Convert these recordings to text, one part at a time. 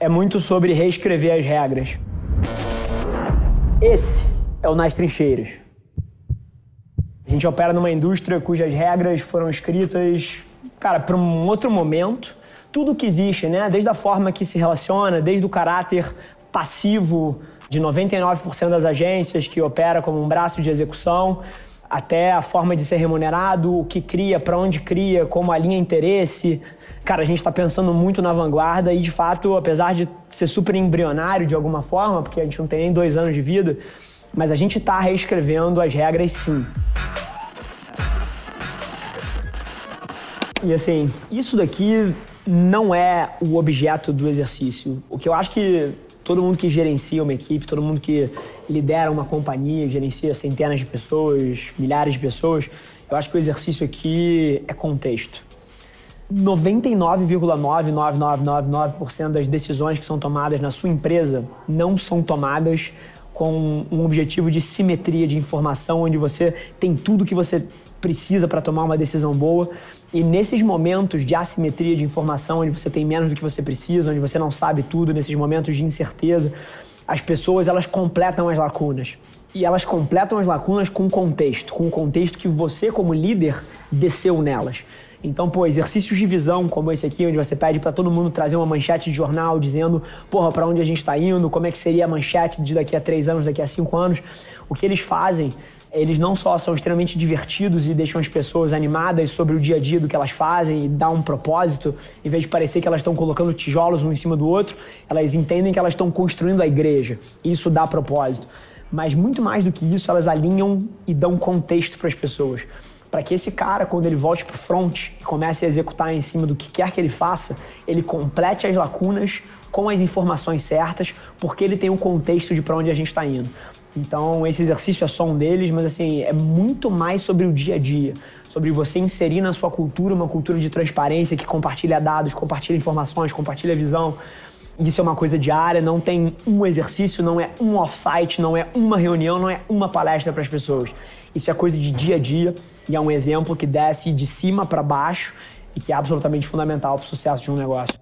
é muito sobre reescrever as regras. Esse é o Nas Trincheiras. A gente opera numa indústria cujas regras foram escritas, cara, para um outro momento. Tudo que existe, né? Desde a forma que se relaciona, desde o caráter passivo de 99% das agências que opera como um braço de execução, até a forma de ser remunerado, o que cria, para onde cria, como alinha interesse. Cara, a gente está pensando muito na vanguarda e, de fato, apesar de ser super embrionário de alguma forma, porque a gente não tem nem dois anos de vida, mas a gente está reescrevendo as regras sim. E assim, isso daqui não é o objeto do exercício. O que eu acho que todo mundo que gerencia uma equipe, todo mundo que lidera uma companhia, gerencia centenas de pessoas, milhares de pessoas, eu acho que o exercício aqui é contexto. 99,99999% das decisões que são tomadas na sua empresa não são tomadas com um objetivo de simetria de informação, onde você tem tudo que você precisa para tomar uma decisão boa. E nesses momentos de assimetria de informação, onde você tem menos do que você precisa, onde você não sabe tudo, nesses momentos de incerteza, as pessoas elas completam as lacunas. E elas completam as lacunas com contexto, com o contexto que você como líder desceu nelas. Então, pô, exercícios de visão como esse aqui, onde você pede para todo mundo trazer uma manchete de jornal dizendo, porra, para onde a gente está indo, como é que seria a manchete de daqui a três anos, daqui a cinco anos. O que eles fazem eles não só são extremamente divertidos e deixam as pessoas animadas sobre o dia a dia do que elas fazem e dá um propósito, em vez de parecer que elas estão colocando tijolos um em cima do outro, elas entendem que elas estão construindo a igreja. Isso dá propósito. Mas muito mais do que isso, elas alinham e dão contexto para as pessoas. Para que esse cara, quando ele volte para o front e comece a executar em cima do que quer que ele faça, ele complete as lacunas com as informações certas, porque ele tem um contexto de para onde a gente está indo. Então, esse exercício é só um deles, mas assim, é muito mais sobre o dia a dia, sobre você inserir na sua cultura uma cultura de transparência que compartilha dados, compartilha informações, compartilha visão. Isso é uma coisa diária, não tem um exercício, não é um off-site, não é uma reunião, não é uma palestra para as pessoas. Isso é coisa de dia a dia. E é um exemplo que desce de cima para baixo e que é absolutamente fundamental para o sucesso de um negócio.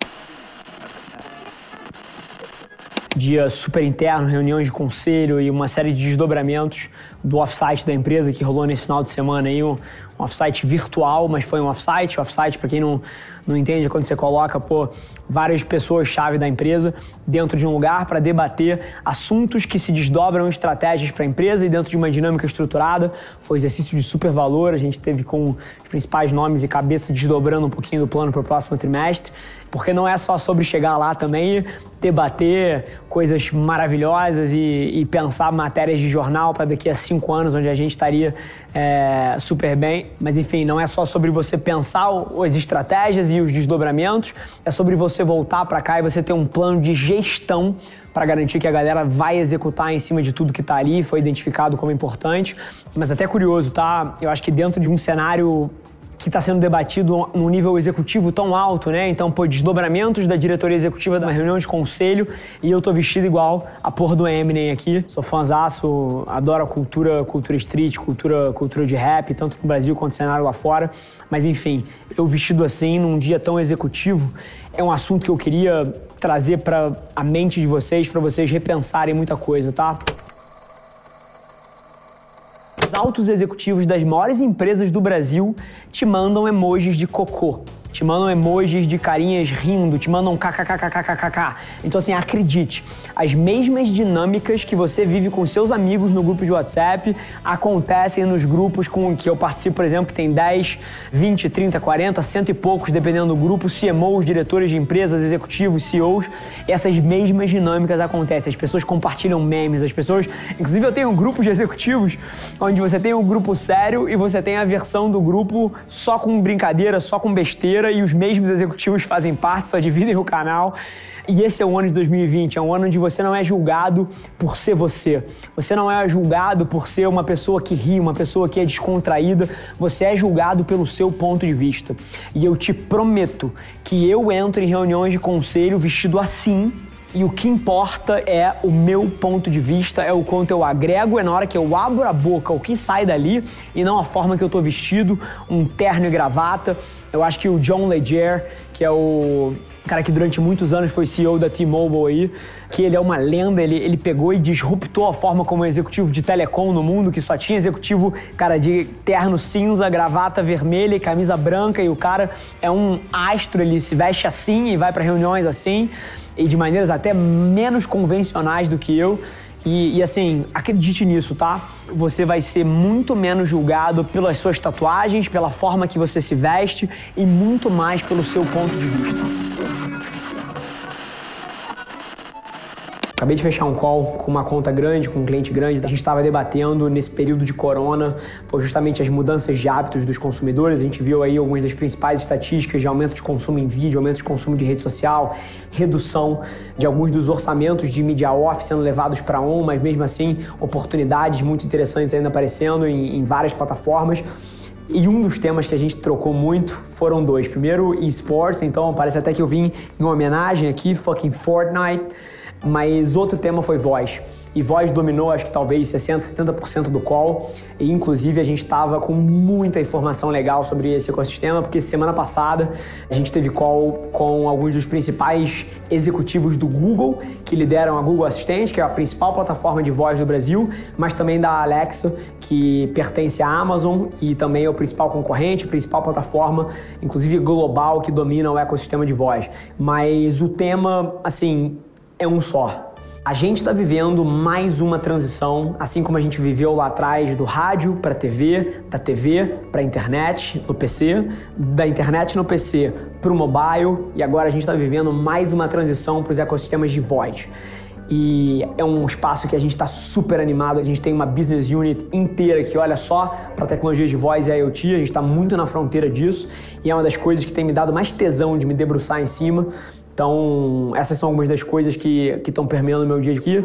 Dia super interno, reuniões de conselho e uma série de desdobramentos do offsite da empresa que rolou nesse final de semana aí, um, um offsite virtual, mas foi um offsite. Offsite, para quem não, não entende, é quando você coloca, pô, várias pessoas-chave da empresa dentro de um lugar para debater assuntos que se desdobram estratégias para a empresa e dentro de uma dinâmica estruturada. Foi um exercício de super valor, a gente teve com os principais nomes e cabeça desdobrando um pouquinho do plano para o próximo trimestre, porque não é só sobre chegar lá também debater coisas maravilhosas e, e pensar matérias de jornal para daqui a cinco anos, onde a gente estaria é, super bem. Mas enfim, não é só sobre você pensar as estratégias e os desdobramentos, é sobre você voltar para cá e você ter um plano de gestão para garantir que a galera vai executar em cima de tudo que está ali, foi identificado como importante. Mas até curioso, tá? Eu acho que dentro de um cenário que está sendo debatido num nível executivo tão alto, né? Então, pô, desdobramentos da diretoria executiva de uma reunião de conselho e eu tô vestido igual a porra do Eminem aqui. Sou fãzaço, adoro a cultura, cultura street, cultura, cultura de rap, tanto no Brasil quanto no cenário lá fora. Mas enfim, eu vestido assim num dia tão executivo é um assunto que eu queria trazer para a mente de vocês, para vocês repensarem muita coisa, tá? Os altos executivos das maiores empresas do Brasil te mandam emojis de cocô te mandam emojis de carinhas rindo, te mandam kkkkkkk. Então, assim, acredite, as mesmas dinâmicas que você vive com seus amigos no grupo de WhatsApp acontecem nos grupos com que eu participo, por exemplo, que tem 10, 20, 30, 40, cento e poucos, dependendo do grupo, CMOs, diretores de empresas, executivos, CEOs. Essas mesmas dinâmicas acontecem. As pessoas compartilham memes, as pessoas. Inclusive, eu tenho um grupo de executivos onde você tem um grupo sério e você tem a versão do grupo só com brincadeira, só com besteira e os mesmos executivos fazem parte, só dividem o canal. E esse é o ano de 2020, é um ano onde você não é julgado por ser você. Você não é julgado por ser uma pessoa que ri, uma pessoa que é descontraída. Você é julgado pelo seu ponto de vista. E eu te prometo que eu entro em reuniões de conselho vestido assim, e o que importa é o meu ponto de vista, é o quanto eu agrego, é na hora que eu abro a boca o que sai dali e não a forma que eu tô vestido, um terno e gravata. Eu acho que o John Legere, que é o cara que durante muitos anos foi CEO da T-Mobile aí, que ele é uma lenda, ele, ele pegou e disruptou a forma como é executivo de telecom no mundo, que só tinha executivo, cara, de terno cinza, gravata vermelha e camisa branca, e o cara é um astro, ele se veste assim e vai para reuniões assim, e de maneiras até menos convencionais do que eu. E, e, assim, acredite nisso, tá? Você vai ser muito menos julgado pelas suas tatuagens, pela forma que você se veste e muito mais pelo seu ponto de vista. Acabei de fechar um call com uma conta grande, com um cliente grande. A gente estava debatendo nesse período de corona, justamente as mudanças de hábitos dos consumidores. A gente viu aí algumas das principais estatísticas de aumento de consumo em vídeo, aumento de consumo de rede social, redução de alguns dos orçamentos de mídia off sendo levados para on, mas mesmo assim oportunidades muito interessantes ainda aparecendo em, em várias plataformas. E um dos temas que a gente trocou muito foram dois. Primeiro, esportes, então parece até que eu vim em homenagem aqui, fucking Fortnite. Mas outro tema foi voz. E voz dominou, acho que talvez 60%, 70% do call. E inclusive a gente estava com muita informação legal sobre esse ecossistema, porque semana passada a gente teve call com alguns dos principais executivos do Google, que lideram a Google Assistente, que é a principal plataforma de voz do Brasil, mas também da Alexa, que pertence à Amazon e também é o principal concorrente, principal plataforma, inclusive global, que domina o ecossistema de voz. Mas o tema, assim, é um só. A gente está vivendo mais uma transição, assim como a gente viveu lá atrás do rádio para TV, da TV para internet no PC, da internet no PC para o mobile e agora a gente está vivendo mais uma transição para os ecossistemas de voz. E é um espaço que a gente está super animado. A gente tem uma business unit inteira que olha só para tecnologia de voz e IoT. A gente está muito na fronteira disso e é uma das coisas que tem me dado mais tesão de me debruçar em cima. Então, essas são algumas das coisas que estão permeando o meu dia aqui.